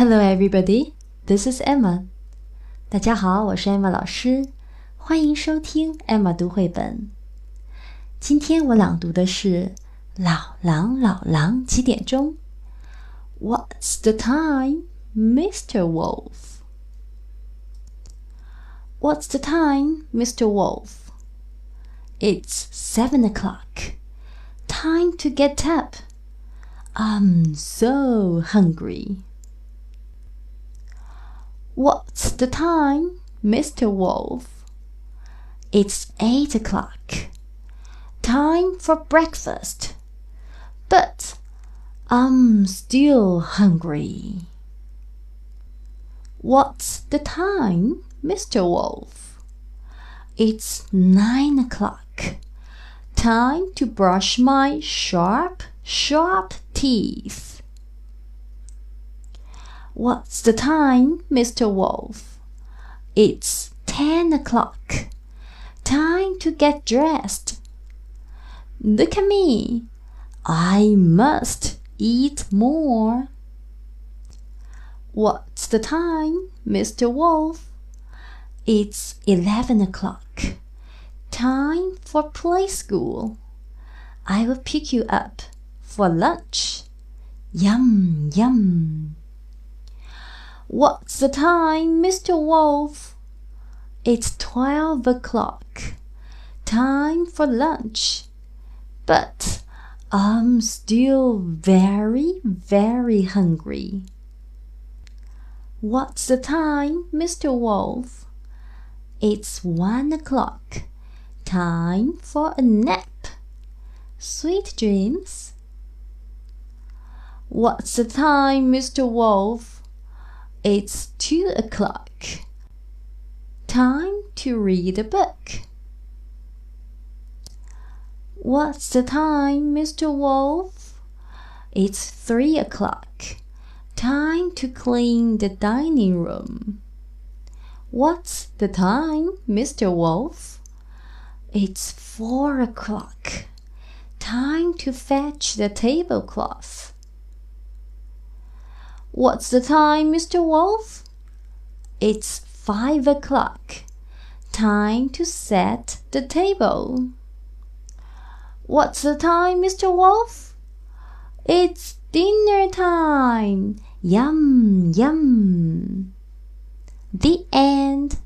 Hello, everybody. This is Emma. 大家好，我是 Emma 老师，欢迎收听 Emma 读绘本。今天我朗读的是《老狼老狼几点钟》。What's the time, Mr. Wolf? What's the time, Mr. Wolf? It's seven o'clock. Time to get up. I'm so hungry. What's the time, Mr. Wolf? It's eight o'clock. Time for breakfast. But I'm still hungry. What's the time, Mr. Wolf? It's nine o'clock. Time to brush my sharp, sharp teeth. What's the time, Mr. Wolf? It's ten o'clock. Time to get dressed. Look at me. I must eat more. What's the time, Mr. Wolf? It's eleven o'clock. Time for play school. I will pick you up for lunch. Yum, yum. What's the time, Mr. Wolf? It's twelve o'clock. Time for lunch. But I'm still very, very hungry. What's the time, Mr. Wolf? It's one o'clock. Time for a nap. Sweet dreams. What's the time, Mr. Wolf? It's two o'clock. Time to read a book. What's the time, Mr. Wolf? It's three o'clock. Time to clean the dining room. What's the time, Mr. Wolf? It's four o'clock. Time to fetch the tablecloth. What's the time, Mr. Wolf? It's five o'clock. Time to set the table. What's the time, Mr. Wolf? It's dinner time. Yum, yum. The end.